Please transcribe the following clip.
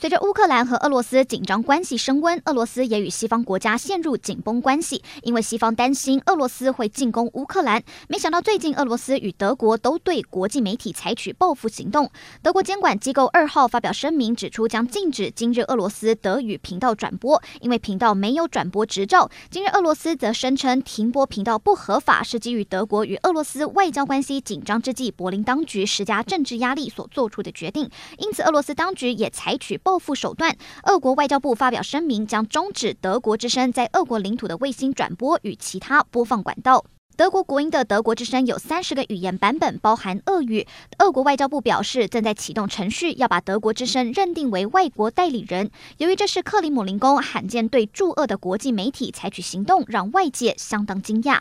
随着乌克兰和俄罗斯紧张关系升温，俄罗斯也与西方国家陷入紧绷关系，因为西方担心俄罗斯会进攻乌克兰。没想到最近俄罗斯与德国都对国际媒体采取报复行动。德国监管机构二号发表声明，指出将禁止今日俄罗斯德语频道转播，因为频道没有转播执照。今日俄罗斯则声称停播频道不合法，是基于德国与俄罗斯外交关系紧张之际，柏林当局施加政治压力所做出的决定。因此，俄罗斯当局也采取。报复手段，俄国外交部发表声明，将终止德国之声在俄国领土的卫星转播与其他播放管道。德国国营的德国之声有三十个语言版本，包含俄语。俄国外交部表示，正在启动程序，要把德国之声认定为外国代理人。由于这是克里姆林宫罕见对驻俄的国际媒体采取行动，让外界相当惊讶。